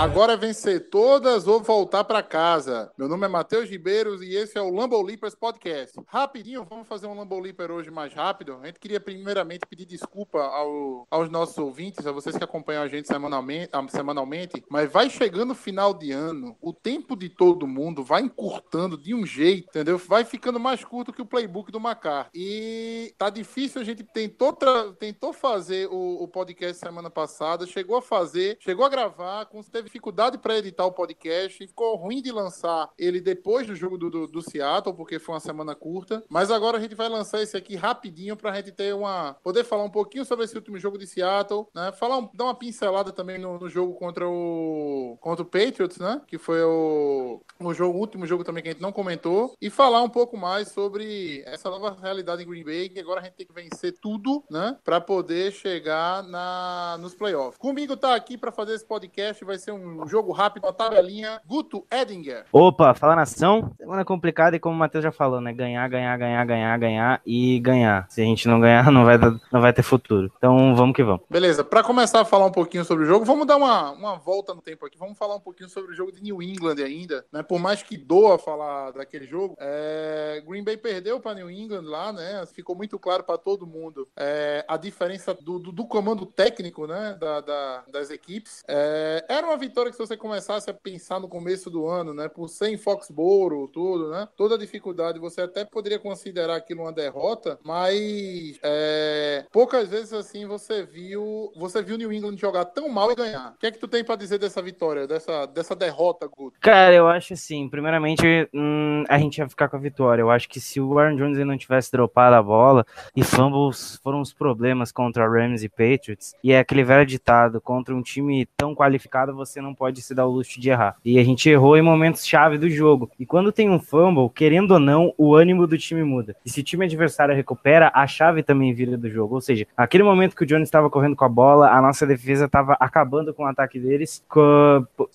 Agora vencer todas ou voltar para casa. Meu nome é Matheus Ribeiros e esse é o Lambo Leapers Podcast. Rapidinho, vamos fazer um Lambo Leaper hoje mais rápido. A gente queria primeiramente pedir desculpa ao- aos nossos ouvintes, a vocês que acompanham a gente semanalmente, ah, semanalmente, mas vai chegando o final de ano, o tempo de todo mundo vai encurtando de um jeito, entendeu? Vai ficando mais curto que o playbook do Macar. E tá difícil, a gente tentou, tentou fazer o, o podcast semana passada, chegou a fazer, chegou a gravar, com- teve dificuldade para editar o podcast, ficou ruim de lançar ele depois do jogo do, do, do Seattle, porque foi uma semana curta. Mas agora a gente vai lançar esse aqui rapidinho pra gente ter uma. poder falar um pouquinho sobre esse último jogo de Seattle, né? Falar dar uma pincelada também no, no jogo contra o. contra o Patriots, né? Que foi o, o, jogo, o último jogo também que a gente não comentou. E falar um pouco mais sobre essa nova realidade em Green Bay, que agora a gente tem que vencer tudo, né? Pra poder chegar na, nos playoffs. Comigo tá aqui pra fazer esse podcast, vai ser um jogo rápido, uma tabelinha. Guto Edinger. Opa, fala nação. Semana complicada e como o Matheus já falou, né? Ganhar, ganhar, ganhar, ganhar, ganhar e ganhar. Se a gente não ganhar, não vai, não vai ter futuro. Então vamos que vamos. Beleza, para começar a falar um pouquinho sobre o jogo, vamos dar uma, uma volta no tempo aqui. Vamos falar um pouquinho sobre o jogo de New England ainda, né? Por mais que doa falar daquele jogo, é, Green Bay perdeu para New England lá, né? Ficou muito claro para todo mundo é, a diferença do, do, do comando técnico, né? Da, da- das equipes. É, era uma vitória que se você começasse a pensar no começo do ano, né? Por ser em Foxborough, tudo, né? Toda a dificuldade, você até poderia considerar aquilo uma derrota, mas é, poucas vezes assim você viu você viu New England jogar tão mal e ganhar. O que é que tu tem pra dizer dessa vitória, dessa, dessa derrota, Guto? Cara, eu acho assim, primeiramente, hum, a gente ia ficar com a vitória. Eu acho que se o Aaron Jones não tivesse dropado a bola e fumbles foram os problemas contra Rams e Patriots, e é aquele velho ditado, contra um time tão qualificado, você não pode se dar o luxo de errar. E a gente errou em momentos chave do jogo. E quando tem um fumble, querendo ou não, o ânimo do time muda. E se o time adversário recupera, a chave também vira do jogo. Ou seja, aquele momento que o Jones estava correndo com a bola, a nossa defesa estava acabando com o ataque deles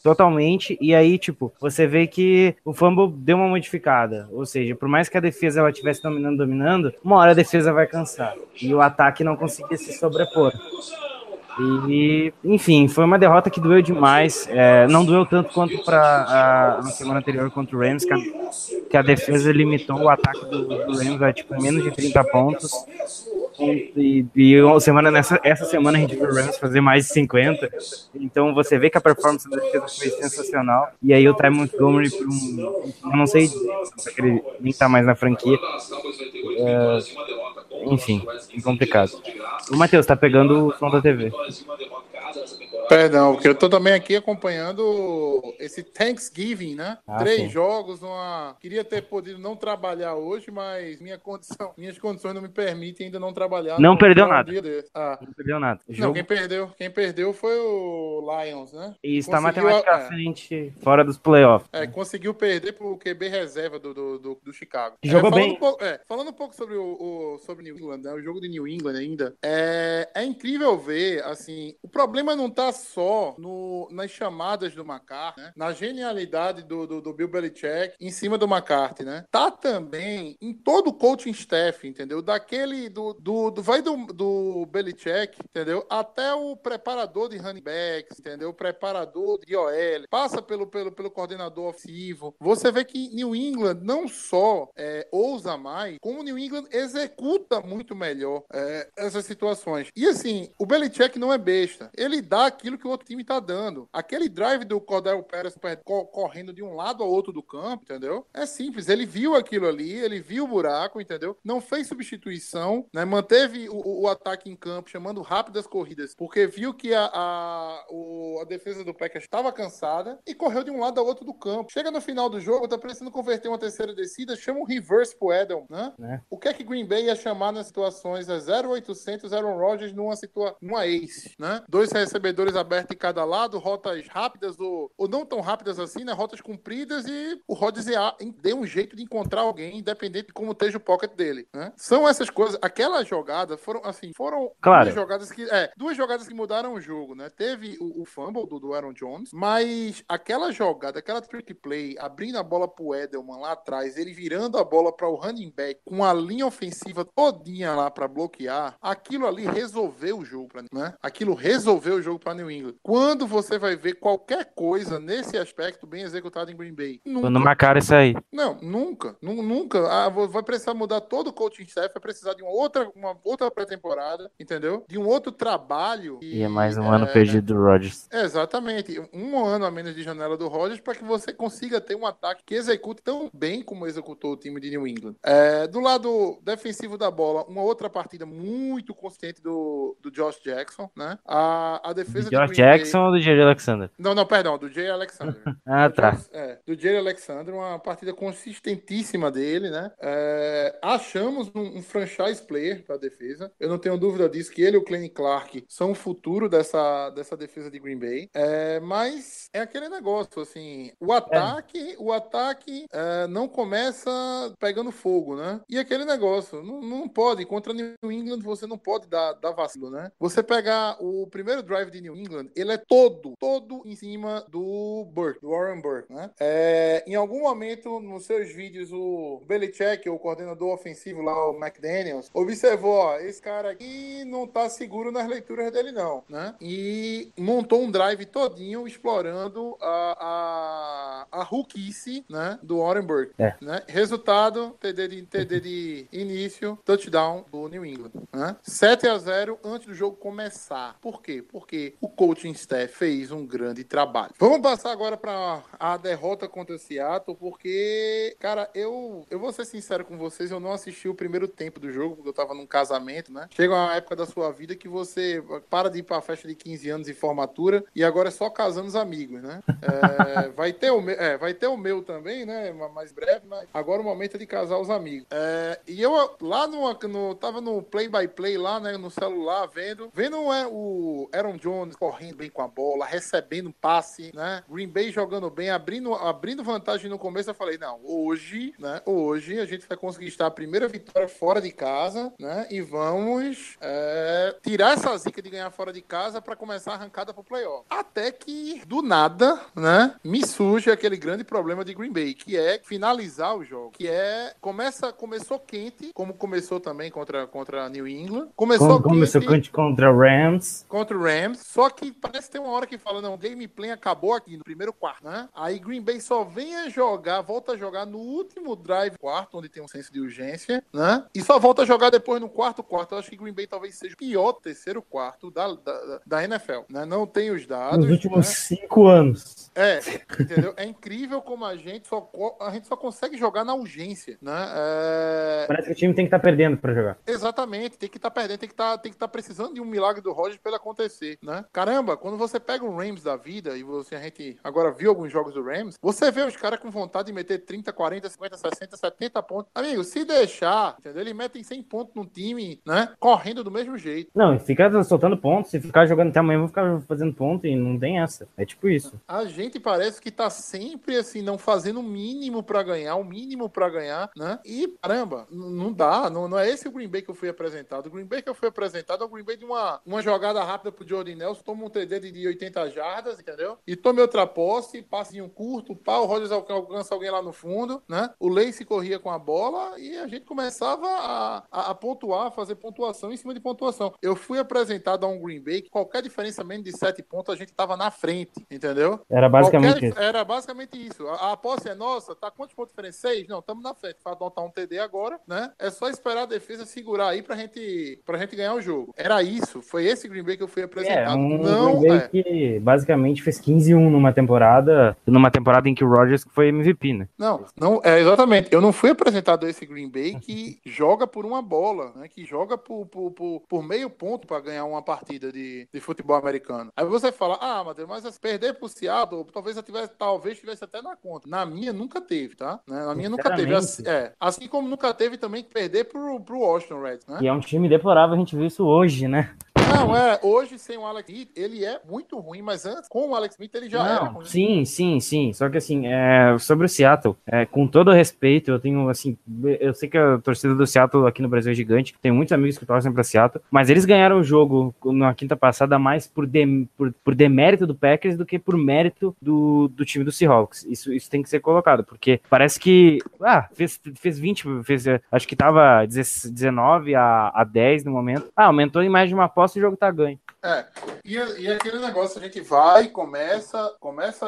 totalmente. E aí, tipo, você vê que o fumble deu uma modificada. Ou seja, por mais que a defesa ela estivesse dominando, dominando, uma hora a defesa vai cansar. E o ataque não conseguia se sobrepor. E, enfim, foi uma derrota que doeu demais. É, não doeu tanto quanto para na semana anterior contra o Rams, que a, que a defesa limitou o ataque do, do Rams a tipo, menos de 30 pontos. E, e semana nessa, essa semana a gente viu o Rams fazer mais de 50. Então você vê que a performance da defesa foi sensacional. E aí o Ty Montgomery, por um, eu não sei se ele nem tá mais na franquia. É, enfim, é complicado. O Matheus tá pegando o som da TV. Perdão, porque eu tô também aqui acompanhando esse Thanksgiving, né? Ah, Três sim. jogos, uma. Queria ter podido não trabalhar hoje, mas minha condição, minhas condições não me permitem ainda não trabalhar. Não perdeu nada. Ah. Não perdeu nada. Não, jogo quem perdeu, quem perdeu foi o Lions, né? e está conseguiu matematicamente fora dos playoffs. É, conseguiu perder pro QB reserva do, do, do, do Chicago. Jogou É, bem. Um pouco, é, falando um pouco sobre o, o- sobre New England, né, o jogo de New England ainda, é, é incrível ver, assim, o problema não tá só no, nas chamadas do McCarthy, né, na genialidade do, do, do Bill Belichick em cima do McCarthy, né? Tá também em todo o coaching staff, entendeu? Daquele, do, do, do vai do, do Belichick, entendeu? Até o preparador de running backs, entendeu? O preparador de OL, passa pelo, pelo, pelo coordenador ofensivo. Você vê que New England não só é, ousa mais, como New England executa muito melhor é, essas situações. E assim, o Belichick não é besta. Ele dá aquilo que o outro time tá dando. Aquele drive do Cordell Pérez co- correndo de um lado ao outro do campo, entendeu? É simples. Ele viu aquilo ali, ele viu o buraco, entendeu? Não fez substituição, né? Manteve o, o ataque em campo, chamando rápidas corridas, porque viu que a, a, o- a defesa do Packers estava cansada e correu de um lado ao outro do campo. Chega no final do jogo, tá precisando converter uma terceira descida, chama um reverse pro Edel, né? Né? O que é que Green Bay ia chamar nas situações é 0800 Aaron Rodgers numa situa numa ace, né? Dois recebedores mais abertas de cada lado, rotas rápidas ou, ou não tão rápidas assim, né? Rotas compridas e o Rodgers deu um jeito de encontrar alguém, independente de como esteja o pocket dele, né? São essas coisas. Aquelas jogadas foram, assim, foram Claro. duas jogadas que, é, duas jogadas que mudaram o jogo, né? Teve o, o fumble do, do Aaron Jones, mas aquela jogada, aquela trick play, abrindo a bola pro Edelman lá atrás, ele virando a bola para o running back com a linha ofensiva todinha lá para bloquear, aquilo ali resolveu o jogo, pra, né? Aquilo resolveu o jogo para New England. Quando você vai ver qualquer coisa nesse aspecto bem executado em Green Bay? Nunca. Quando marcaram isso aí. Não, nunca, nu- nunca. Ah, vai precisar mudar todo o coaching staff, vai precisar de uma outra, uma outra pré-temporada, entendeu? De um outro trabalho. E é mais um é, ano perdido do Rodgers. Exatamente, um ano a menos de janela do Rodgers para que você consiga ter um ataque que execute tão bem como executou o time de New England. É, do lado defensivo da bola, uma outra partida muito consistente do, do Josh Jackson, né? A, a defesa Green Bay- Jackson ou do Jerry Alexander? Não, não, perdão, do Jay Alexander. Ah, Do tá. É, do Jerry Alexander, uma partida consistentíssima dele, né? É, achamos um, um franchise player para a defesa. Eu não tenho dúvida disso, que ele e o Clenny Clark são o futuro dessa, dessa defesa de Green Bay. É, mas é aquele negócio, assim, o ataque, o ataque é, não começa pegando fogo, né? E aquele negócio, não, não pode, contra New England você não pode dar, dar vacilo, né? Você pegar o primeiro drive de New England, ele é todo, todo em cima do Burke, do Warren Burke, né? É, em algum momento, nos seus vídeos, o Belichick, o coordenador ofensivo lá, o McDaniels, observou, ó, esse cara aqui não tá seguro nas leituras dele não, né? E montou um drive todinho explorando a, a, a rookice, né, do Warren Burke, É. né? Resultado, TD de, TD de início, touchdown do New England, né? 7 a 0 antes do jogo começar. Por quê? Porque o coaching staff fez um grande trabalho. Vamos passar agora para a derrota contra o Seattle, porque, cara, eu, eu vou ser sincero com vocês, eu não assisti o primeiro tempo do jogo, porque eu tava num casamento, né? Chega uma época da sua vida que você para de ir pra festa de 15 anos e formatura e agora é só casando os amigos, né? É, vai, ter o meu, é, vai ter o meu também, né? ma- Mais breve, mas agora o momento é de casar os amigos. É, e eu lá no, no tava no play by play lá, né, no celular vendo, vendo é, o Aaron Jones correndo bem com a bola, recebendo passe, né? Green Bay jogando bem, abrindo, abrindo vantagem no começo, eu falei, não, hoje, né? Hoje a gente vai conseguir estar a primeira vitória fora de casa, né? E vamos é, tirar essa zica de ganhar fora de casa para começar a arrancada pro playoff. Até que, do nada, né? Me surge aquele grande problema de Green Bay, que é finalizar o jogo. Que é. Começa, começou quente, como começou também contra, contra New England. Começou Como começou quente contra o Rams. contra o Rams. Só que parece que tem uma hora que fala, não, gameplay acabou aqui no primeiro quarto, né? Aí Green Bay só vem a jogar, volta a jogar no último drive quarto, onde tem um senso de urgência, né? E só volta a jogar depois no quarto quarto. Eu acho que Green Bay talvez seja o pior terceiro quarto da, da, da NFL, né? Não tem os dados. Nos últimos né? cinco anos. É, entendeu? É incrível como a gente só, a gente só consegue jogar na urgência, né? É, Parece que o time tem que estar perdendo pra jogar. Exatamente, tem que estar perdendo, tem que estar tem que tá precisando de um milagre do Rogers para ele acontecer, né? Caramba, quando você pega um Rams da vida e você a gente agora viu alguns jogos do Rams, você vê os caras com vontade de meter 30, 40, 50, 60, 70 pontos. Amigo, se deixar, entendeu? Eles metem 100 pontos no time, né? Correndo do mesmo jeito. Não, e ficar soltando pontos, se ficar jogando até amanhã, vão ficar fazendo ponto e não tem essa. É tipo isso. A gente parece que tá sempre assim, não fazendo o mínimo para ganhar, o mínimo para ganhar, né? E caramba, não dá, não, não é esse o Green Bay que eu fui apresentado. O Green Bay que eu fui apresentado é o Green Bay de uma, uma jogada rápida pro Jordan Nelson, toma um TD de- de 80 jardas, entendeu? E tome outra posse, passinho curto, pá, o Rodgers alca- alcança alguém lá no fundo, né? O Lace corria com a bola e a gente começava a, a, a pontuar, a fazer pontuação em cima de pontuação. Eu fui apresentado a um Green Bay que qualquer diferença menos de 7 pontos a gente tava na frente, entendeu? Era basicamente Qualquer- isso. Era basicamente isso. A, a posse é nossa, tá quantos pontos de diferença? Seis? Não, estamos na frente. Vai adotar um TD agora, né? É só esperar a defesa segurar aí pra gente, pra gente ganhar o jogo. Era isso. Foi esse Green Bay que eu fui É, apresentado. Um não, Green Bay é. que basicamente fez 15-1 numa temporada, numa temporada em que o Rodgers foi MVP, né? Não, não, é exatamente. Eu não fui apresentado a esse Green Bay que joga por uma bola, né? Que joga por, por, por, por meio ponto pra ganhar uma partida de, de futebol americano. Aí você fala, ah, Matheus, mas assim, perder pro Seattle, talvez eu tivesse, talvez tivesse até na conta. Na minha nunca teve, tá? Né? Na minha nunca teve. Assim, é, assim como nunca teve também que perder pro, pro Washington Reds, né? E é um time deplorável, a gente viu isso hoje, né? Não, é, hoje sem o Alex Smith, ele é muito ruim, mas antes, com o Alex Smith, ele já era Não, ruim. sim, sim, sim. Só que assim, é, sobre o Seattle, é, com todo respeito, eu tenho assim, eu sei que a torcida do Seattle aqui no Brasil é gigante, tem muitos amigos que torcem pra Seattle, mas eles ganharam o jogo na quinta passada mais por, dem- por, por demérito do Packers do que por mérito do, do time do Seahawks. Isso, isso tem que ser colocado, porque parece que, ah, fez, fez 20, fez, acho que tava 19 a, a 10 no momento. Ah, aumentou em mais de uma aposta e jogo tá ganho. É, e, e aquele negócio, a gente vai, começa, começa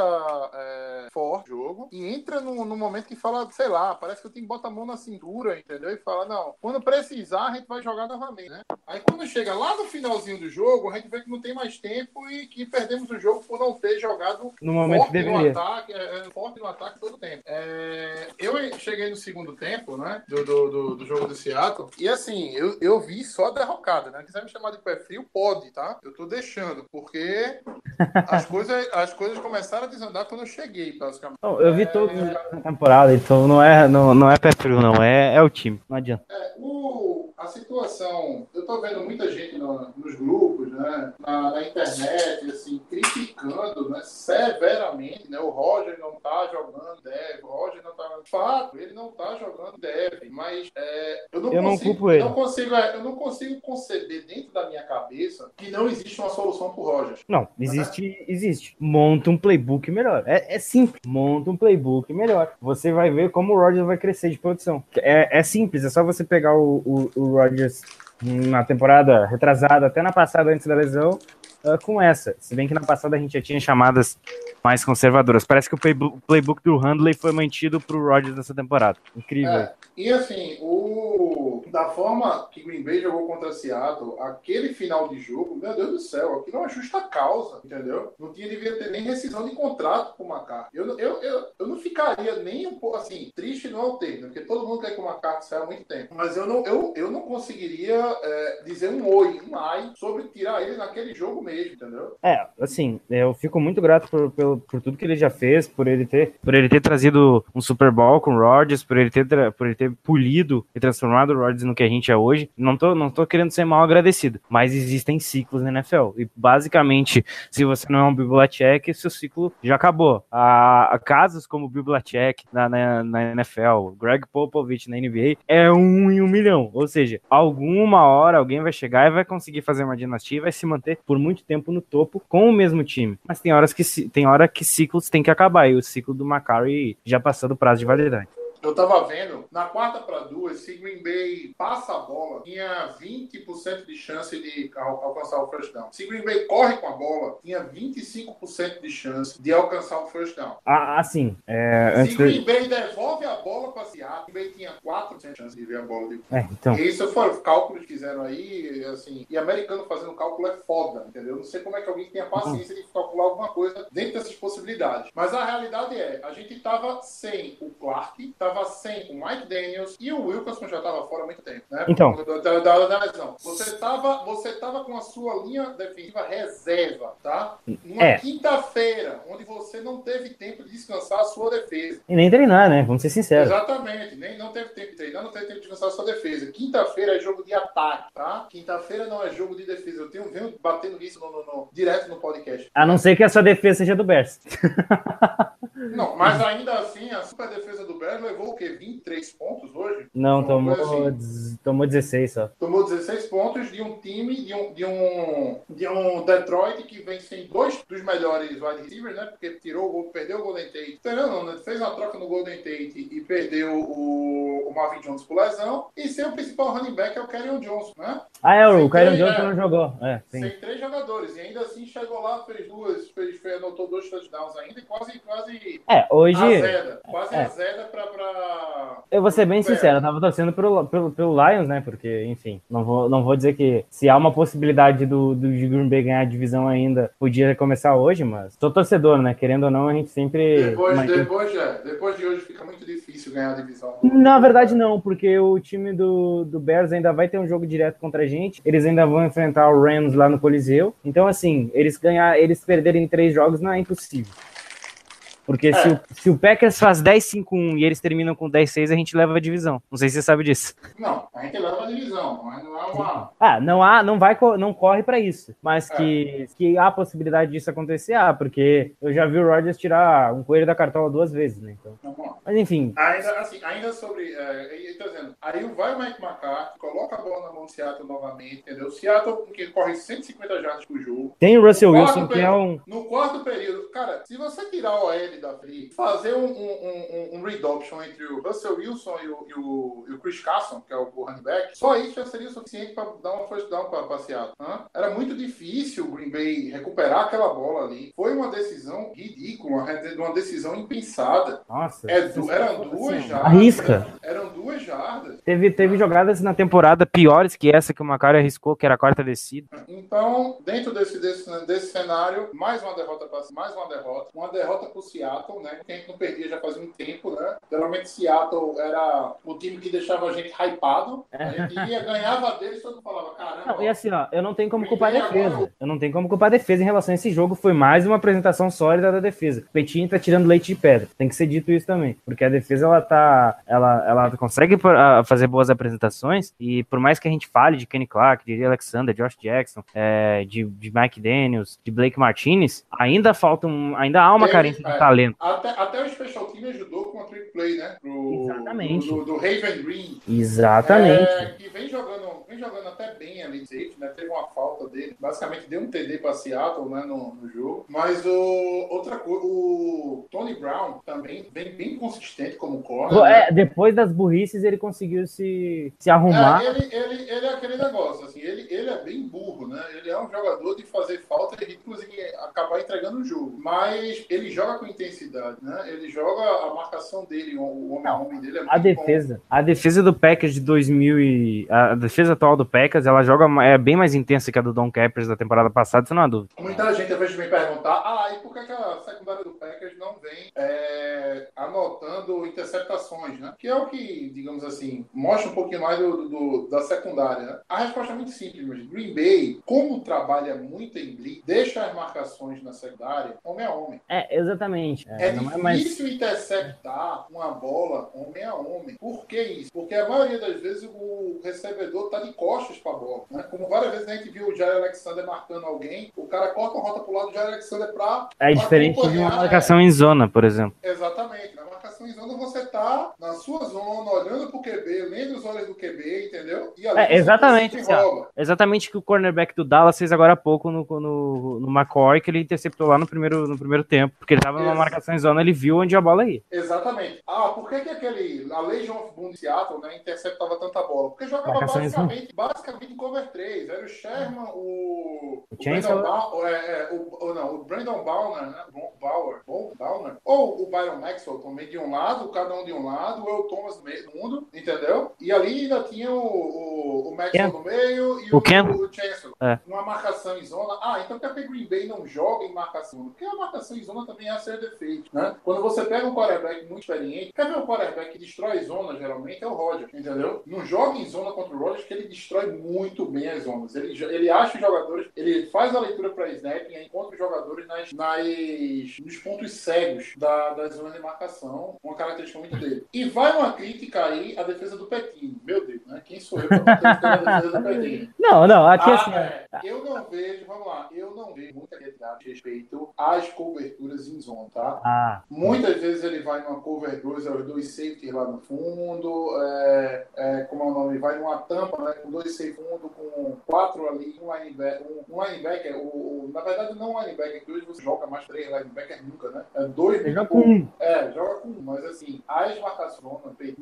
é, forte o jogo e entra no, no momento que fala, sei lá, parece que o time bota a mão na cintura, entendeu? E fala, não, quando precisar, a gente vai jogar novamente, né? Aí quando chega lá no finalzinho do jogo, a gente vê que não tem mais tempo e que perdemos o jogo por não ter jogado No momento forte no deveria. ataque, é, é, forte no ataque todo o tempo. É, eu cheguei no segundo tempo, né, do, do, do, do jogo do Seattle, e assim, eu, eu vi só a derrocada, né? Quiser me chamar de pé frio, pode, tá? Eu tô deixando, porque as coisas, as coisas começaram a desandar quando eu cheguei, basicamente. Não, eu vi todos os jogos na temporada, então não é, não, não é frio, não. É, é o time. Não adianta. É, o, a situação, eu tô vendo muita gente no- nos grupos, né, na, na internet, assim, criticando, né, severamente, né, o Roger não tá jogando dev, o Roger não tá, de fato, ele não tá jogando dev, mas é, eu não Eu não consigo, culpo ele. não consigo, é, eu não consigo conceber dentro da minha cabeça que não existe uma solução pro Roger. Não, existe, existe. Monta um playbook melhor. É, é simples. Monta um playbook melhor. Você vai ver como o Rodgers vai crescer de produção. É, é simples, é só você pegar o, o, o Rodgers na temporada retrasada, até na passada antes da lesão, ah, com essa. Se bem que na passada a gente já tinha chamadas mais conservadoras. Parece que o playbook, do Handley foi mantido pro Rodgers nessa temporada. Incrível. É, e assim, o, da forma que Green Bay jogou contra Seattle, aquele final de jogo, meu Deus do céu, aquilo é uma justa causa, entendeu? Não tinha, devia ter nem rescisão de contrato com o McCarthy. Eu, não- eu, eu, eu não ficaria nem um pouco assim, triste não é o termo, porque todo mundo quer que o McCarthy saia há muito tempo. Mas eu não, eu, eu não conseguiria é, dizer um oi, um ai, sobre tirar ele naquele jogo mesmo, entendeu? É, assim, eu fico muito grato por, pelo- por tudo que ele já fez, por ele ter, por ele ter trazido um Super Bowl com o Rodgers, por ele ter, por ele ter polido e transformado o Rodgers no que a gente é hoje. Não tô, não tô querendo ser mal agradecido, mas existem ciclos na NFL. E basicamente, se você não é um Belichick, seu ciclo já acabou. Há, casos como o Belichick na, na, na NFL, Greg Popovich na NBA, é um em um milhão. Ou seja, alguma hora alguém vai chegar e vai conseguir fazer uma dinastia e vai se manter por muito tempo no topo com o mesmo time. Mas tem horas que ci- tem hora que ciclos têm que acabar e o ciclo do McCarry já passou do prazo de validade. Eu tava vendo, na quarta para duas, se Green Bay passa a bola, tinha 20% de chance de al- alcançar o first down. Se Green Bay corre com a bola, tinha 25% de chance de alcançar o first down. Ah, assim, é, Se Green. Bay devolve a bola para Seattle, Green Bay tinha 4% de chance de ver a bola de É, então, e isso foram os cálculos que fizeram aí, assim, e americano fazendo cálculo é foda, entendeu? Eu não sei como é que alguém tem a paciência de calcular alguma coisa dentro dessas possibilidades. Mas a realidade é, a gente tava sem o Clark, tava sem o Mike Daniels e o Wilkerson já tava fora há muito tempo, né? Então. Da, da, da lesão. Você tava, você tava com a sua linha defensiva reserva, tá? Numa É. quinta-feira, onde você não teve tempo de descansar a sua defesa. e nem treinar, né? Vamos ser sinceros. Exatamente, nem não teve tempo de treinar, não teve tempo de descansar a sua defesa. Quinta-feira é jogo de ataque, tá? Quinta-feira não é jogo de defesa. Eu tenho venho batendo isso no, no- no- direto no podcast. A não ser que a sua defesa seja do Bears. Não, mas ainda assim, a super defesa do Bears levou o quê? 23 pontos hoje? Não, tomou, assim. tomou 16 só. Tomou 16 pontos de um time, de um, de um, de um Detroit que vem sem dois dos melhores wide receivers, né? Porque tirou o gol, perdeu o Golden Tate. Entendeu? Não, né? Fez uma troca no Golden Tate e perdeu o, o Marvin Jones por lesão. E sem o principal running back, é o Kerryon Johnson, né? Ah, é, o tem, Johnson é. não jogou. É, sim. Sem três jogadores. E ainda assim chegou lá, fez duas, fez, fez, anotou dois touchdowns ainda e quase, quase É, hoje, azeda. Quase é. azeda pra, pra. Eu vou ser bem sincero, eu tava torcendo pelo, pelo, pelo Lions, né? Porque, enfim, não vou, não vou dizer que se há uma possibilidade do, do de Green Bay ganhar a divisão ainda, podia começar hoje, mas tô torcedor, né? Querendo ou não, a gente sempre. Depois, imagina- depois, depois de hoje fica muito difícil ganhar a divisão. Na verdade, não, porque o time do, do Bears ainda vai ter um jogo direto contra a gente. Eles ainda vão enfrentar o Rams lá no Coliseu. Então, assim, eles ganhar, eles perderem três jogos não é impossível. Porque se, o, se o Packers faz 10-5-1 e eles terminam com 10-6, a gente leva a divisão. Não sei se você sabe disso. Não, a gente leva a divisão, mas não é uma. Ah, não há, não vai, não corre pra isso. Mas que, que há a possibilidade disso acontecer, ah, porque eu já vi o Rodgers tirar um coelho da cartola duas vezes, né? Então. Mas enfim, Ainda, assim, ainda sobre. É, tô dizendo, aí vai o Mike McCarthy, coloca a bola na mão do Seattle novamente, entendeu? Seattle, que corre 150 jardas por jogo. tem o Russell Wilson, quarto que é um. No quarto período, cara, se você tirar o OL da Free, fazer um, um, um, um read option entre o Russell Wilson e o, e o, e o Chris Carson, que é o running back, só isso já seria o suficiente para dar uma first down para passear. Era muito difícil o Green Bay recuperar aquela bola ali. Foi uma decisão ridícula, uma decisão impensada. Nossa, É, eram duas assim, jardas. arrisca. Eram duas jardas. Teve, teve jogadas na temporada piores que essa que o Macari arriscou, que era a quarta descida. Então, dentro desse, desse, desse cenário, mais uma derrota para mais uma derrota. Uma derrota para o Seattle, né? Que a gente não perdia já fazia um tempo, né? Geralmente Seattle era o time que deixava a gente hypado. A gente ia, ganhava deles, todo mundo falava, caramba. Não, e assim, ó, eu não tenho como culpar a defesa. agora- Eu não tenho como culpar a defesa em relação a esse jogo. Foi mais uma apresentação sólida da defesa. O Petinho tá tirando leite de pedra. Tem que ser dito isso também. Porque a defesa, ela tá. Ela, ela consegue ah, fazer boas apresentações. E por mais que a gente fale de Kenny Clark, de Alexander, Josh Jackson, é, de, de Mike Daniels, de Blake Martinez, ainda falta um. Ainda há uma carência de é. talento. Até, até o Special Team ajudou com a trick play, né? Pro, Exatamente. Do, do, Raven Green. Exatamente. É, que vem jogando, vem jogando até bem ali de né? Teve uma falta dele. Basicamente deu um TD para Seattle né, no, no jogo. Mas o, outra coisa, o Tony Brown também vem bem consistente como corner. né? É, depois das burrices, ele conseguiu se, se arrumar. É, ele, ele, ele é aquele negócio, assim, ele, ele é bem burro, né? Ele é um jogador de fazer falta e inclusive acabar entregando o jogo. Mas ele joga com intensidade, né? Ele joga a marcação dele, o- homem a homem dele é muito A bom. defesa, a defesa do Packers de 2000 e a defesa atual do Packers, ela joga é bem mais intensa que a do Don Capers da temporada passada, isso não há dúvida. Muita gente às vezes vem perguntar, ah, e por que, que a secundária do Packers não vem é, anotando interceptações, né? Que é o que, digamos assim, mostra um pouquinho mais do, do- da secundária, né? A resposta é muito simples, mas Green Bay, como trabalha muito em blitz, deixa as marcações na secundária homem a homem. É, exatamente. É, É, não é mais difícil interceptar uma bola homem a homem. Por que isso? Porque a maioria das vezes o recebedor tá de costas para a bola. Né? Como várias vezes a gente viu o Jair Alexander marcando alguém, o cara corta a rota pro lado do Jair Alexander para é diferente de uma marcação em zona, por exemplo. Exatamente. Na marcação em zona você tá na sua zona, olhando pro QB, lendo os olhos do QB, entendeu? E É, exatamente. Exatamente que o cornerback do Dallas fez agora há pouco no, no, no McCoy, que ele interceptou lá no primeiro, no primeiro tempo, porque ele tava numa Isso. marcação em zona, ele viu onde a bola ia. Exatamente. Ah, por que, que aquele. A Legion of Boom de Seattle né, interceptava tanta bola? Porque jogava Marcação basicamente, basicamente cover 3. Era o Sherman, o. O O. Brandon Bauer, é, é, o, o- não, o Brandon Bauer, né? Bauer, Bauer, Bauer, ou o Byron Maxwell também de um lado, cada um de um lado, o El Thomas no meio do mundo, entendeu? E ali ainda tinha o, o, o Maxwell Ken. no meio e O o, o Chancellor. É. Uma marcação em zona. Ah, então por que o Green Bay não joga em marcação? Porque a marcação em zona também é a ser defeito, né? Quando você pega um quarterback muito experiente, quer ver um quarterback que destrói zona, geralmente, é o Roger, entendeu? Não joga em zona contra o Roger, que ele destrói muito bem as zonas. Ele, ele acha os jogadores, ele faz a leitura para snap e encontra os jogadores nas, nas- nos pontos cegos da, das zonas de marcação, uma característica muito dele. E vai uma crítica aí à defesa do Petini. Meu Deus, né? Quem sou eu para a defesa do Petini? Não, não, aqui Ah, assim, é. Eu não vejo, vamos lá, eu não vejo muita qualidade de respeito às coberturas em zona, tá? ah, Muitas vezes ele vai numa cover 2, é os dois safeties lá no fundo, é, é, como é o nome? Vai numa tampa, né, com dois fundo, com quatro ali, um linebacker, um, um linebacker o, o- na verdade não um linebacker, que hoje você joga mais três linebackers nunca, né? É dois joga com um. É, joga com um, mas assim, as marcações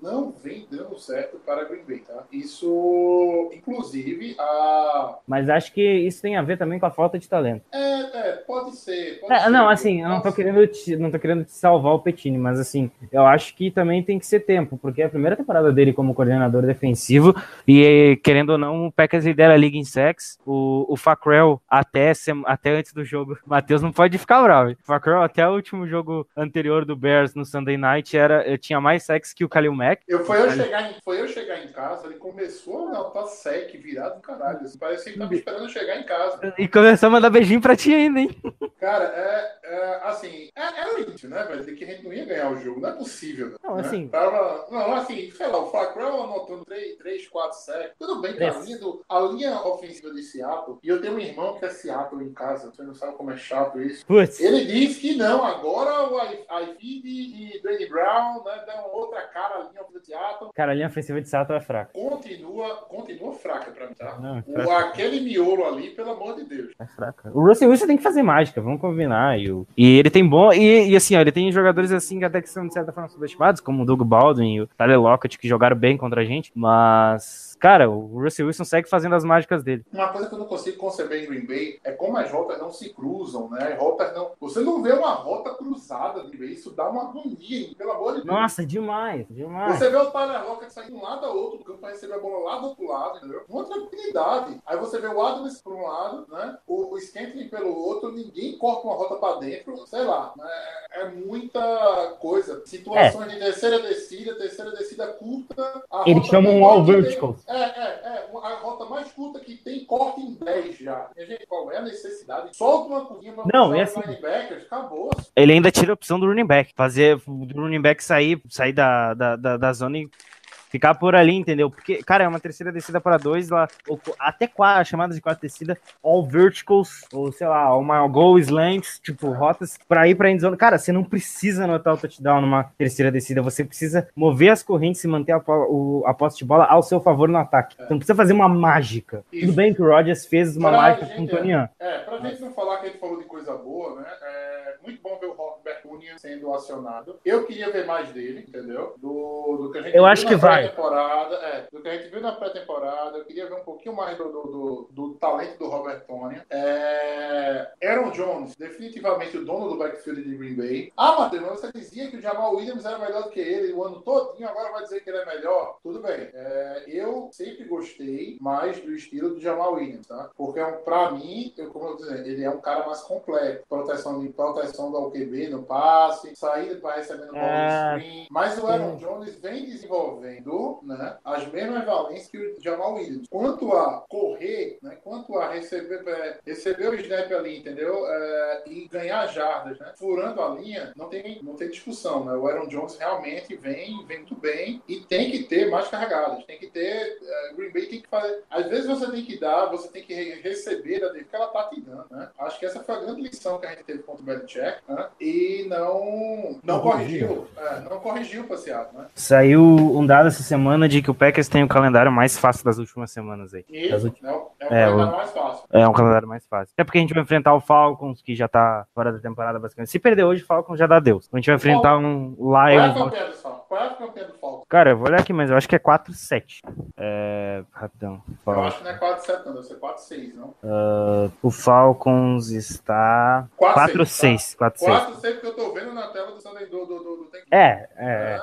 não vem dando certo para Green Bay, tá? Isso, inclusive, a... Mas acho que isso tem a ver também com a falta de talento. É, é, pode ser. Pode É, ser, não, assim, eu não tô ser. querendo te, não tô querendo te salvar o Petini, mas assim, eu acho que também tem que ser tempo, porque é a primeira temporada dele como coordenador defensivo e querendo ou não, o Packers lidera a liga em sex. O, o Fackrell até até antes do jogo, Matheus não pode ficar bravo. O Fackrell até o último jogo anterior do Bears no Sunday Monday Era, eu tinha mais sexo que o Kalil Mack. Eu, foi, eu chegar em, foi eu chegar em casa, ele começou a notar sec, virado do caralho. Assim, parecia que tava esperando eu chegar em casa. E começou a mandar beijinho pra ti ainda, hein? Cara, é, é, assim, é, é o início, né, velho? Que a gente não ia ganhar o jogo, não é possível. Não, né? assim- Tava, não, assim, sei lá, o Flacrell anotando 3, 3 4 sec. Tudo bem que a Três. linha, do, a linha ofensiva de Seattle, e eu tenho um irmão que é Seattle em casa, você não sabe como é chato isso. Putz. Ele diz que não, agora o Ifid e Dwayne Brown né, dão outra cara à linha ofensiva de Seattle. Cara, a linha ofensiva de Seattle é fraca. Continua, continua fraca pra mim, tá? Não, é O, aquele miolo ali, pelo amor de Deus. É fraca. O Russell Wilson tem que fazer mágica, vamos combinar. E, o- e ele tem bom. E, e assim, ó, ele tem jogadores assim que até que são de certa forma subestimados, como o Doug Baldwin e o Tyler Lockett, que jogaram bem contra a gente. Mas, cara, o Russell Wilson segue fazendo as mágicas dele. Uma coisa que eu não consigo conceber em Green Bay é como as rotas não se cruzam, né? As Rotas não. Você não vê uma rota cruzada de vez, isso dá uma agonia, pelo amor de Deus. Nossa, demais, demais. Você vê o Lockett sair de um lado a outro do campo para receber a bola lá do outro lado, entendeu? Uma tranquilidade. Aí você vê o Adams por um lado, né? O, o Scantling pelo outro, ninguém corta uma rota para dentro, sei lá. né? É, muita coisa. Situações de terceira descida, terceira descida curta. Eles chamam menor all verticals. É, é, é. A rota mais curta que tem corte em 10 já. Minha gente, qual é a necessidade? Solta uma curvinha para Não, é assim. acabou. Ele ainda tira a opção do running back. Fazer o running back sair, sair da, da, da, da zona e ficar por ali, entendeu? Porque, cara, é uma terceira descida para dois, lá, ou até quatro, chamada de quarta descida, all verticals, ou sei lá, uma goal slants, tipo, rotas pra ir pra endzone. Cara, você não precisa anotar o touchdown numa terceira descida, você precisa mover as correntes e manter a, o- a posse de bola ao seu favor no ataque. Então não precisa fazer uma mágica. Isso. Tudo bem que o Rodgers fez uma Pra mágica gente, com o Tonian. É, pra gente não falar que gente falou de coisa boa, né? É muito bom ver o Sendo acionado. Eu queria ver mais dele, entendeu? Do, do que a gente Eu viu acho na que vai. pré-temporada. É, do que a gente viu na pré-temporada. Eu queria ver um pouquinho mais do, do, do- talento do Robert Tonian. É, Aaron Jones, definitivamente o dono do backfield de Green Bay. Ah, Matheus, você dizia que o Jamal Williams era melhor do que ele o ano todinho, agora vai dizer que ele é melhor? Tudo bem. É, eu sempre gostei mais do estilo do Jamal Williams, tá? Porque, é pra mim, eu, como eu disse, ele é um cara mais completo. Proteção, de, proteção do QB no passe, saída para receber no bola É. screen. Mas o Aaron Jones vem desenvolvendo né, as mesmas valências que o Jamal Williams. Quanto a correr, né, quanto a receber, é, receber o snap ali, entendeu? É, e ganhar jardas, né? Furando a linha, não tem, não tem discussão, né? O Aaron Jones realmente vem, vem muito bem e tem que ter mais carregadas. Tem que ter. é, Green Bay tem que fazer. Às vezes você tem que dar, você tem que re- receber da defesa que ela tá te dando, né? Acho que essa foi a grande lição que a gente teve contra o Belichick, né? E não, não corrigiu. É, não corrigiu o passeado, né? Saiu um dado essa semana de que o Packers tem o calendário mais fácil das últimas semanas aí. Últimas- é, o- é É, calendário o- mais fácil. É um calendário mais fácil. Até porque a gente vai enfrentar o Falcons, que já tá fora da temporada basicamente. Se perder hoje, o Falcons já dá Deus. A gente vai enfrentar um é Lions. Falcons? É campeã do Falcons? Cara, eu vou olhar aqui, mas eu acho que é 4-7. É. Rapidão. Eu Falcons. acho que não é 4-7, não. Deve ser 4-6, não? O Falcons está. 4-6. 4-6. 4-6 porque eu tô vendo na tela do do, do, do, Tank. É, é.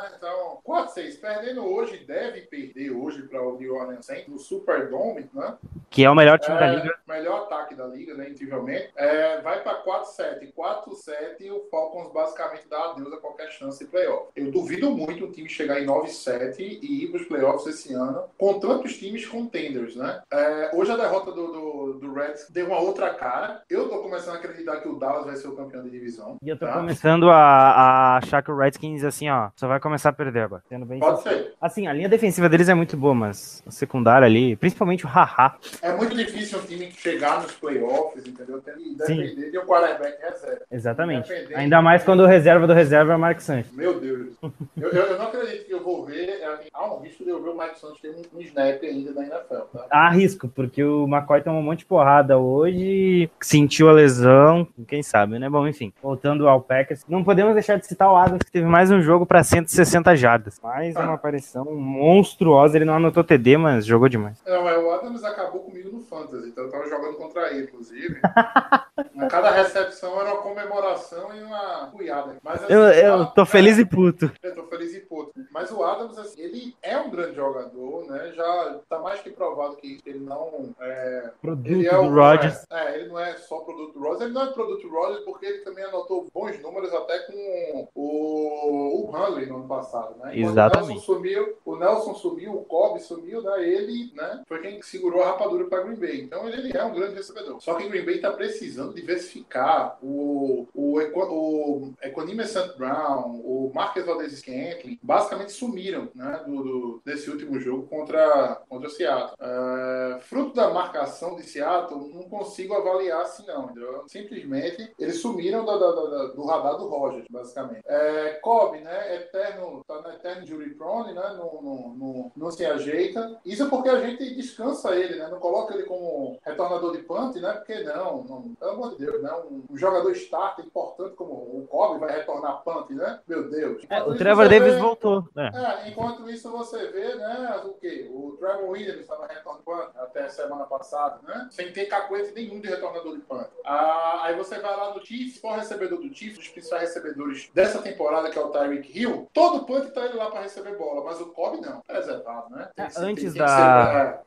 Ah, então, 4-6. Perdendo hoje, deve perder hoje para o New Orleans Saints no Superdome, né? Que é o melhor time da É, liga. Melhor ataque da liga, né? Incrivelmente. É, vai para 4-7. 4-7 e o Falcons basicamente dá adeus a qualquer chance de playoff. Eu duvido muito um time chegar em 9-7 e ir para os playoffs esse ano com tantos times contenders, né? É, hoje a derrota do, do, do Reds deu uma outra cara. Eu tô começando a acreditar que o Dallas vai ser o campeão de divisão. E eu tô tá? começando a, a achar que o Redskins, assim, ó, só vai começar a perder agora. Sendo bem Pode ser. Assim, a linha defensiva deles é muito boa, mas a secundária ali, principalmente o Haha, É muito difícil um time chegar nos playoffs, entendeu? Tem que Sim. depender de um quarterback reserva. Exatamente. Ainda mais quando o reserva do reserva é o Mark Sanchez. Meu Deus. Eu, eu, não acredito que eu vou ver. é, Há um risco de eu ver o Mike Santos ter um, um snap ainda da NFL, tá? Há risco, porque o McCoy tomou um monte de porrada hoje, sentiu a lesão, quem sabe, né? Bom, enfim, voltando ao Packers, não podemos deixar de citar o Adams, que teve mais um jogo para 160 jardas. Mais uma aparição monstruosa, ele não anotou TD, mas jogou demais. Não, mas o Adams acabou comigo no Fantasy, então eu tava jogando contra ele, inclusive. Cada recepção era uma comemoração e uma cuiada. Mas, assim, Eu, eu tô feliz e puto. Eu tô feliz e puto. Mas o Adams, assim, ele é um grande jogador, né? Já tá mais que provado que ele não é, Produto Ele é do o Rodgers. É, é, ele não é só produto do Rodgers, ele não é produto do Rodgers porque ele também anotou bons números até com o, o ano passado, né? Enquanto Exatamente. O Nelson sumiu, o Nelson sumiu, o Cobb sumiu, né? Ele, né? Foi quem segurou a rapadura para Green Bay. Então ele, ele é um grande recebedor. Só que Green Bay está precisando diversificar o o, o Equanimous St. Brown, o Marcus Valdez Scantling, basicamente sumiram, né? Do, do- desse último jogo contra contra o Seattle. É, fruto da marcação de Seattle, não consigo avaliar assim não. entendeu? Simplesmente eles sumiram da- da- do radar do Rogers, basicamente. É, Cobb, né? Eterno, tá na eterno jury prone, né? Não, não, não, se ajeita. Isso é porque a gente descansa ele, né? Não coloca ele como retornador de punt, né? Porque não, não amor de Deus, né? Um, um jogador starter importante como o Cobb vai retornar punt, né? Meu Deus. É, o Trevor Davis vê- voltou. né? é, enquanto isso você vê, né, o quê? O Trevor Williams estava retornando punt até semana passada, né? Sem ter cacuete nenhum de retornador de punt. Ah, aí você vai lá no Chiefs, qual recebedor do Chiefs, os principais recebedores dessa temporada, que é o Tyreek Hill, todo punt tá ele lá para receber bola, mas o Cobb não, é reservado, né? Tem que ser- Antes tem da-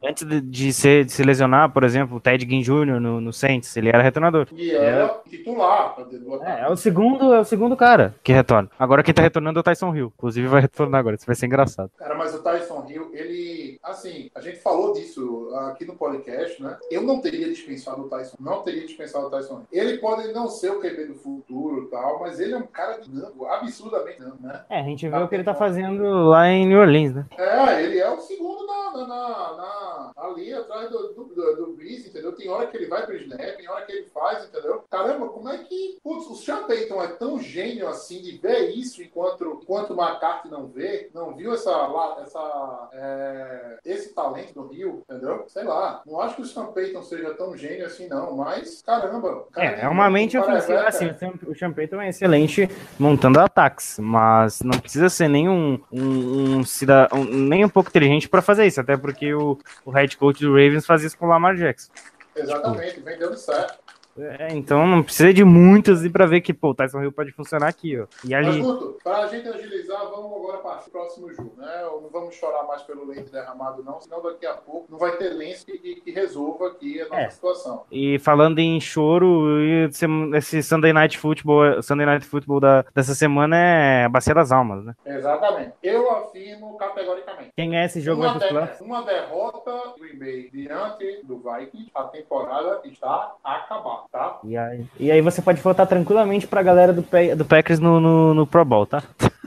ser- Antes de, de ser, de se lesionar, por exemplo, o Ted Ginn Jr. no, no Saints, ele era retornador. É, e era titular do ataque. É, é o segundo, é o segundo cara que retorna. Agora quem tá retornando é o Tyson Hill. Inclusive vai retornar agora, isso vai ser engraçado. Cara, mas o Tyson Hill, ele, assim, a gente falou disso aqui no podcast, né? Eu não teria dispensado o Tyson, não teria dispensado o Tyson Hill. Ele pode não ser o QB do futuro e tal, mas ele é um cara dinâmico, absurdamente dinâmico, né? É, a gente vê o que ele tá fazendo lá em New Orleans, né? É, ele é o segundo na, na, na- na- ali atrás do, do, do, do Breeze, entendeu? Tem hora que ele vai pro snap, tem hora que ele faz, entendeu? Caramba, como é que. Putz, o Sean Payton é tão gênio assim de ver isso enquanto, enquanto o McCarthy não vê, não viu essa, essa, é, esse talento do Rio, entendeu? Sei lá. Não acho que o Sean Payton seja tão gênio assim, não, mas caramba. cara É, é uma mente cara, ofensiva, é, assim, o Sean- Payton é excelente montando ataques, mas não precisa ser nem um, um, nem um pouco inteligente pra fazer isso, até porque o, o head coach do Ravens faz isso com o Lamar Jackson. Exatamente, vem dando certo. É, então não precisa de muitos e pra ver que, pô, o Tyson Hill pode funcionar aqui, ó. E Mas, ali, Guto, para a gente agilizar, vamos agora para o próximo jogo, né? Não vamos chorar mais pelo leite derramado, não, senão daqui a pouco não vai ter lenço que, que resolva aqui a nossa É. situação. E falando em choro, e esse- Sunday Night Football, Sunday Night Football da, dessa semana é a Bacia das Almas, né? Exatamente. Eu afirmo categoricamente. Quem é esse jogo Uma, de- uma derrota do Green Bay diante do Vikings, a temporada está acabada, tá? E aí, e aí você pode votar tranquilamente pra galera do, Pe- do Packers no, no, no Pro Bowl, tá?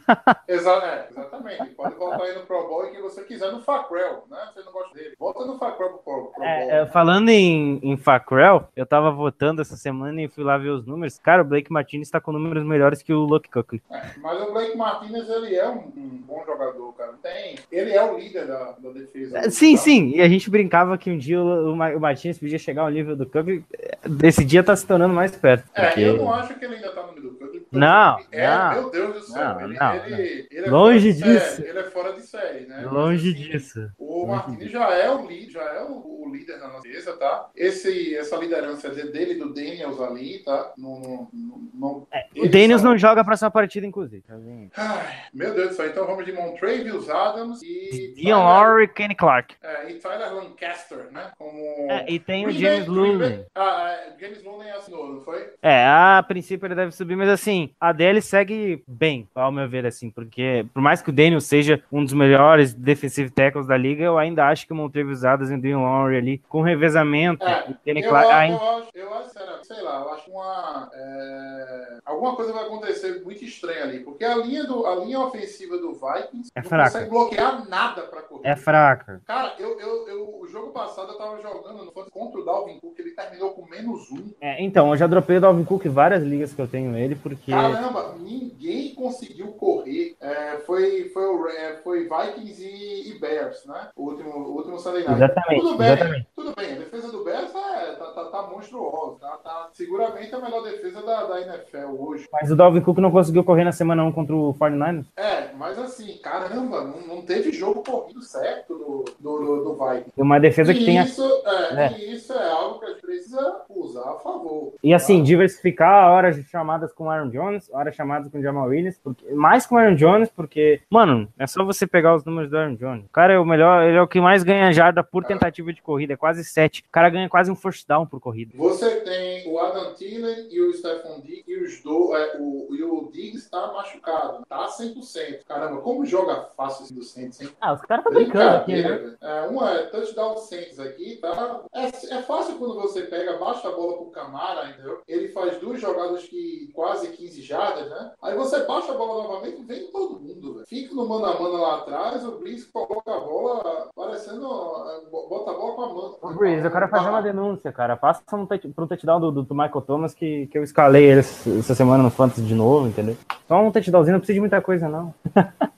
Exa é, exatamente. Pode voltar aí no Pro Bowl e quem você quiser no Facrell, né? Você não gosta dele. Volta no Facrell pro Pro, Pro Bowl. É, é, falando em, em Facrell, eu tava votando essa semana e fui lá ver os números. Cara, o Blake Martinez tá com números melhores que o Luke Cook. É, mas o Blake Martinez, ele é um, um bom jogador, cara. Tem, ele é o líder da, da defesa. Sim, tá? sim, e a gente brincava que um dia o, o o Martinez podia chegar ao nível do Cook. Desse dia tá se tornando mais perto. É, porque- eu não acho que ele ainda tá no meio do campo. Não, é, não. Meu Deus do céu. Não, ele, não, ele, ele é Longe disso. série, ele é fora de série, né? Longe assim, disso. O Martinez já é o líder, já é o, o líder na nossa defesa, tá? Esse, essa liderança é de- dele e do Daniels ali, tá? Não, não, não, não- O Daniels são- não joga a próxima partida, inclusive. tá? Ai, meu Deus do céu. Então vamos de Montravius Adams e. Dion Lowry e Kenny Clark. É, e Tyler Lancaster, né? Como. É, e tem o James Looney. Ah, é, James Looney assinou, não foi? É, a princípio ele deve subir, mas assim, a DL segue bem, ao meu ver, assim, porque por mais que o Daniel seja um dos melhores defensive tackles da liga, eu ainda acho que o Montrevious Adams e o Dean Lowry ali, com revezamento, É, Kenny eu, acho- eu acho, eu acho, sei lá, eu acho uma. é, alguma coisa vai acontecer muito estranha ali, porque a linha, do, a linha ofensiva do Vikings É não fraca. consegue bloquear nada pra correr. é fraca. Cara, eu, eu, eu, o jogo passado eu tava jogando no contra o Dalvin Cook, ele terminou com menos um. É, então, eu já dropei o Dalvin Cook várias ligas que eu tenho ele, porque... Caramba, ninguém conseguiu correr. É, foi, foi, o, é, foi Vikings e, e Bears, né? O último, o último Sunday Night. Exatamente, Tudo bem, exatamente. tudo bem. A defesa do Bears é, tá, tá, tá monstruosa. Tá, tá seguramente a melhor defesa da, da NFL hoje. Mas o Dalvin Cook não conseguiu correr na semana 1 contra o 49ers? É, mas assim, caramba, não, não teve jogo corrido certo do, do, do, do Vikings. Uma defesa que e tem... a- isso, é, É. e isso é algo que a gente precisa usar a favor. E assim, diversificar horas de chamadas com o Aaron Jones, horas chamadas com o Jamal Williams, porque, mais com o Aaron Jones, porque, mano, é só você pegar os números do Aaron Jones. O cara é o melhor, ele é o que mais ganha jarda por tentativa de corrida, é quase sete. O cara ganha quase um first down por corrida. Você tem o Adam Thielen e o Stephon Diggs e os do, é, o, e o Diggs tá machucado, tá 100%. Caramba, como joga fácil esse do Saints, hein? Ah, os caras estão brincando aqui, né? É, uma é touchdown Saints aqui, tá? É, é fácil quando você pega, baixa a bola pro Camara, entendeu? Ele faz duas jogadas que quase 15 jardas, né? Aí você baixa a bola novamente vem todo mundo, velho. Fica no mano a mano lá atrás, o Breeze coloca a bola parecendo. bota a bola com a mão. Ô, Breeze, eu quero fazer uma denúncia, cara. Passa um touch- pro touchdown do, do, do Michael Thomas que, que eu escalei ele essa semana no Fantasy de novo, entendeu? Só um touchdownzinho, não precisa de muita coisa, não.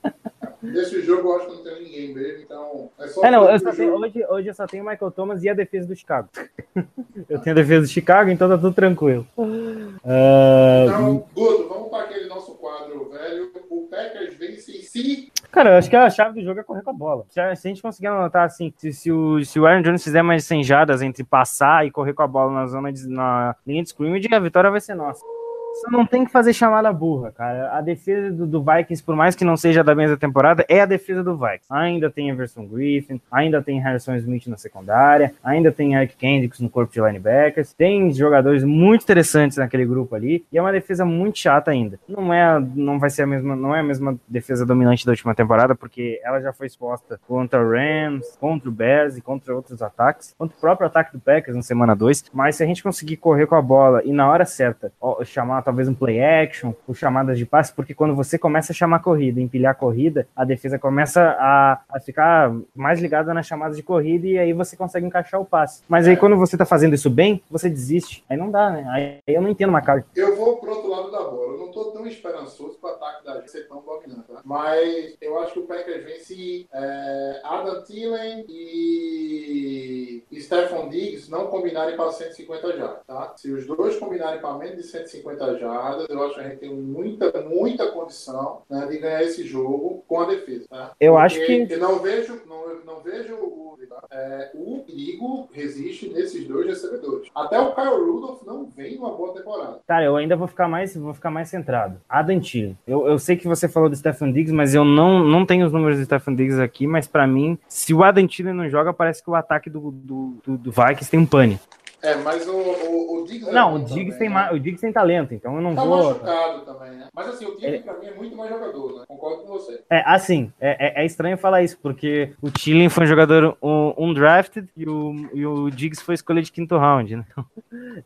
Nesse jogo eu acho que não tem ninguém mesmo, então. É só É, não, eu só tenho- hoje, hoje eu só tenho o Michael Thomas e a defesa do Chicago. eu tenho a defesa do Chicago, então tá tudo tranquilo. Ah, Então, Guto, vamos para aquele nosso quadro velho. O Packers vence se. Cara, eu acho que a chave do jogo é correr com a bola. Se a, gente conseguir anotar assim, se, se o, se o Aaron Jones fizer mais 100 jardas entre passar e correr com a bola na zona de, na linha de scrimmage, a vitória vai ser nossa. Só não tem que fazer chamada burra, cara. A defesa do, do Vikings, por mais que não seja da mesma temporada, é a defesa do Vikings. Ainda tem Everson Griffin, ainda tem Harrison Smith na secundária, ainda tem Eric Kendricks no corpo de linebackers, tem jogadores muito interessantes naquele grupo ali, e é uma defesa muito chata ainda. Não é, não vai ser a mesma, não é a mesma defesa dominante da última temporada, porque ela já foi exposta contra o Rams, contra o Bears e contra outros ataques, contra o próprio ataque do Packers na semana 2, mas se a gente conseguir correr com a bola e na hora certa, ó, chamar talvez um play action, ou chamadas de passe, porque quando você começa a chamar corrida, empilhar corrida, a defesa começa a, a ficar mais ligada nas chamadas de corrida e aí você consegue encaixar o passe. Mas aí quando você tá fazendo isso bem, você desiste. Aí não dá, né? Aí eu não entendo McCarthy. Eu vou pro outro da bola. Eu não tô tão esperançoso pro ataque da gente ser tão dominante, tá? Mas eu acho que o Packers vence é, Adam Thielen e Stephon Diggs não combinarem para 150 jardas, tá? Se os dois combinarem para menos de 150 jardas, eu acho que a gente tem muita, muita condição né, de ganhar esse jogo com a defesa, tá? Eu acho Porque que- Eu não vejo, não, não vejo o, é, o perigo resiste nesses dois recebedores. Até o Kyle Rudolph não vem numa boa temporada. Cara, eu ainda vou ficar mais, vou ficar mais centrado. Adam Thielen. Eu, eu sei que você falou do Stephen Diggs, mas eu não, não tenho os números do Stephen Diggs aqui, mas pra mim, se o Adam Thielen não joga, parece que o ataque do, do, do, do Vikings tem um pane. É, mas o, o, o Diggs é Não, o Diggs, também, tem, né? o Diggs tem talento, então eu não Tá vou... machucado também, né? Mas assim, o Diggs Ele- pra mim é muito mais jogador, né? Concordo com você. É, assim, é, é- é estranho falar isso, porque o Thielen foi um jogador um, undrafted e o, e o Diggs foi escolha de quinto round, né?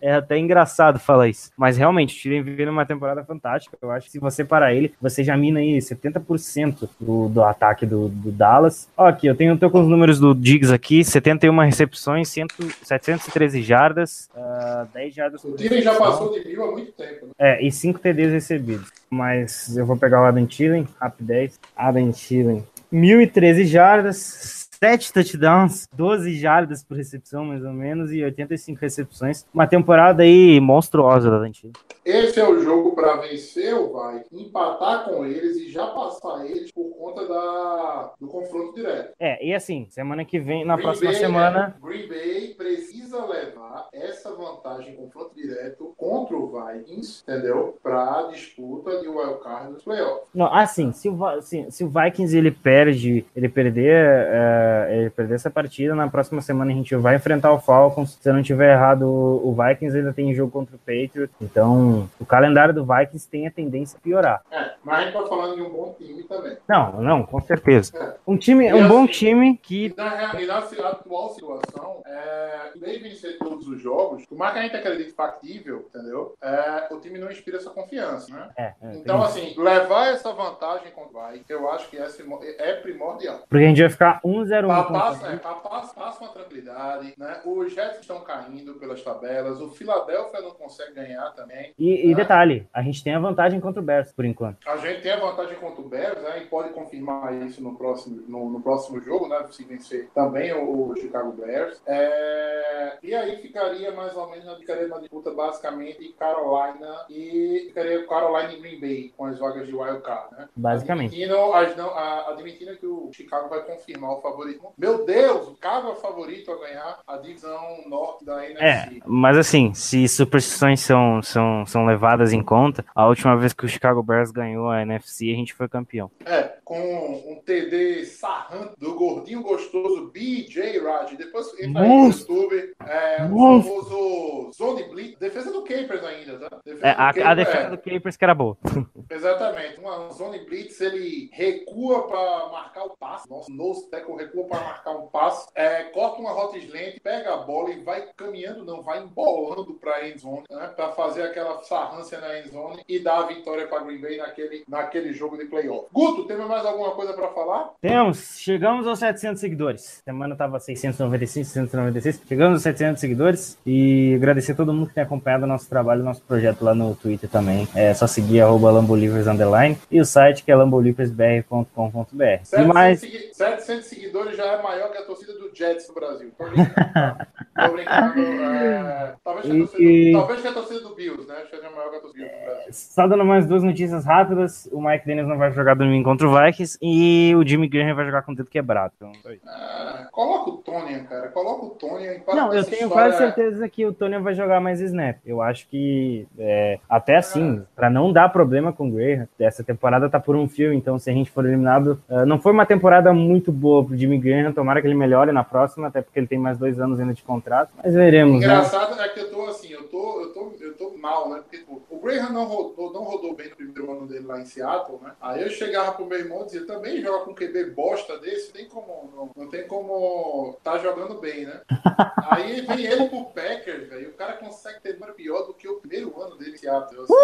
É até engraçado falar isso. Mas realmente, o Thielen vive numa temporada fantástica. Eu acho que se você parar ele, você já mina aí 70% do, do ataque do, do Dallas. Ó, aqui, eu tenho tô com os números do Diggs aqui: 71 recepções, 100, 713 jardas, ah, 10 jardas O por Thielen já passou de mil há muito tempo, né? É, e 5 TDs recebidos. Mas eu vou pegar o Adam Thielen, rapidez. Adam Thielen. 1.013 jardas, 7 touchdowns, 12 jardas por recepção, mais ou menos, e 85 recepções. Uma temporada aí monstruosa da Thielen. Esse é o jogo pra vencer o vai, empatar com eles e já passar eles por conta da, do confronto direto. É, e assim, semana que vem, na Green próxima Bay, semana. né? Green Bay precisa levar essa vantagem em confronto direto contra o Vikings, entendeu? Pra disputa de wildcard nos playoffs. Não, assim, se o, se, se o Vikings ele perde, ele perder, é, ele perder essa partida, na próxima semana a gente vai enfrentar o Falcons. Se eu não tiver errado, o, Vikings ainda tem jogo contra o Patriots. Então, o calendário do Vikings tem a tendência a piorar. É, mas a gente tá falando de um bom time também. Não, não, com certeza. Um time, E um bom assim- time E que na, rea- e na atual situação, é, em vez de vencer todos os jogos, por mais que a gente acredite factível, entendeu? É, o time não inspira essa confiança, né? é, é, Então, assim, levar essa vantagem contra o Vai, eu acho que essa é primordial. porque a gente vai ficar 1-0-1 Pa- contra Passa, é, pa- passa, passa uma tranquilidade, né? Os Jets estão caindo pelas tabelas, o Philadelphia não consegue ganhar também. E, e Ah. detalhe, a gente tem a vantagem contra o Bears, por enquanto. A gente tem a vantagem contra o Bears, né? E pode confirmar isso no próximo, no, no próximo jogo, né? Se vencer também o, Chicago Bears. É, E aí ficaria mais ou menos, ficaria uma disputa basicamente Carolina e ficaria Carolina e Green Bay com as vagas de wild card, né? Basicamente. Admitindo, as não, a- admitindo que o Chicago vai confirmar o favoritismo. Meu Deus, o Chicago é favorito a ganhar a divisão norte da É, NFC. mas assim, se superstições são, são, são levadas em conta, a última vez que o Chicago Bears ganhou a NFC, a gente foi campeão. É, com um TD sarrante do gordinho gostoso BJ Raj. Depois entra aí no. YouTube, é, o famoso Zone Blitz, defesa do Capers ainda, tá? Defesa É, a, a Capers, defesa é. do Capers que era boa. Exatamente. Uma zone blitz, ele recua para marcar o passe. Nosso nose tackle recua para marcar um passe. É, corta uma rota slant, pega a bola e vai caminhando, não, vai embolando para a endzone, né? Para fazer aquela sarrância na endzone e dar a vitória para Green Bay naquele, naquele jogo de playoff. Guto, tem mais alguma coisa para falar? Temos, chegamos aos 700 seguidores. Semana tava 695, 696. Chegamos aos 700 seguidores e agradecer a todo mundo que tem acompanhado o nosso trabalho, o nosso projeto lá no Twitter também. É só seguir arroba Lambolivers underline e o site que é lambolivers.br.com.br. E 700, mais, segui- 700 seguidores já é maior que a torcida do Jets no Brasil. Tô brincando. tá? Tô brincando. é, talvez, que a torcida, E- talvez que a torcida do Bills, né? Seja maior que a torcida do Brasil. só dando mais duas notícias rápidas, o Mike Dennis não vai jogar domingo contra o Vikings e o Jimmy Graham vai jogar com o dedo quebrado. Então, Ah, coloca o Tony, cara. Coloca o Tony para Não, eu tenho história. quase certeza que o Tony vai jogar mais snap. Eu acho que é, até assim, pra não dar problema com o Graham, essa temporada tá por um fio, então se a gente for eliminado, eh, não foi uma temporada muito boa pro Jimmy Graham, tomara que ele melhore na próxima, até porque ele tem mais dois anos ainda de contrato, mas veremos, né? Engraçado é que eu tô assim, eu tô, eu tô, eu tô mal, né? Porque tipo, o Graham não rodou, não rodou bem no primeiro ano dele lá em Seattle, né? Aí eu chegava pro meu irmão e dizia, também joga com um QB bosta desse, tem como, não, não tem como tá jogando bem, né? Aí vem ele pro Packers, velho, o cara consegue ter número pior do que o primeiro ano dele em Seattle, assim.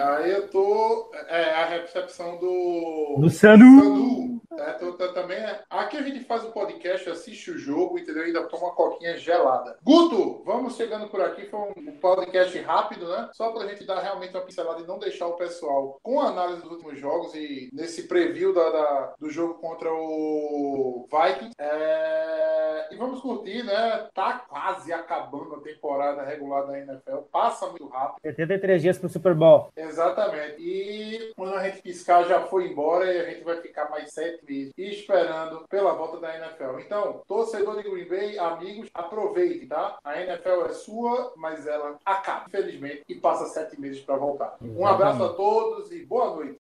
Aí eu tô. É a recepção do. Do Sanu. Sanu. É, tô- tô- também é. Aqui a gente faz o podcast, assiste o jogo, entendeu? Ainda toma uma coquinha gelada. Guto, vamos chegando por aqui. Foi um podcast rápido, né? Só pra gente dar realmente uma pincelada e não deixar o pessoal com a análise dos últimos jogos e nesse preview da, da- do jogo contra o Vikings. É, E vamos curtir, né? Tá quase acabando a temporada regular da NFL. Passa muito rápido. 73 dias pro Super Bowl. Exatamente. E quando a gente piscar, já foi embora e a gente vai ficar mais sete meses esperando pela volta da NFL. Então, torcedor de Green Bay, amigos, aproveite, tá? A NFL é sua, mas ela acaba, infelizmente, e passa sete meses para voltar. Um abraço a todos e boa noite.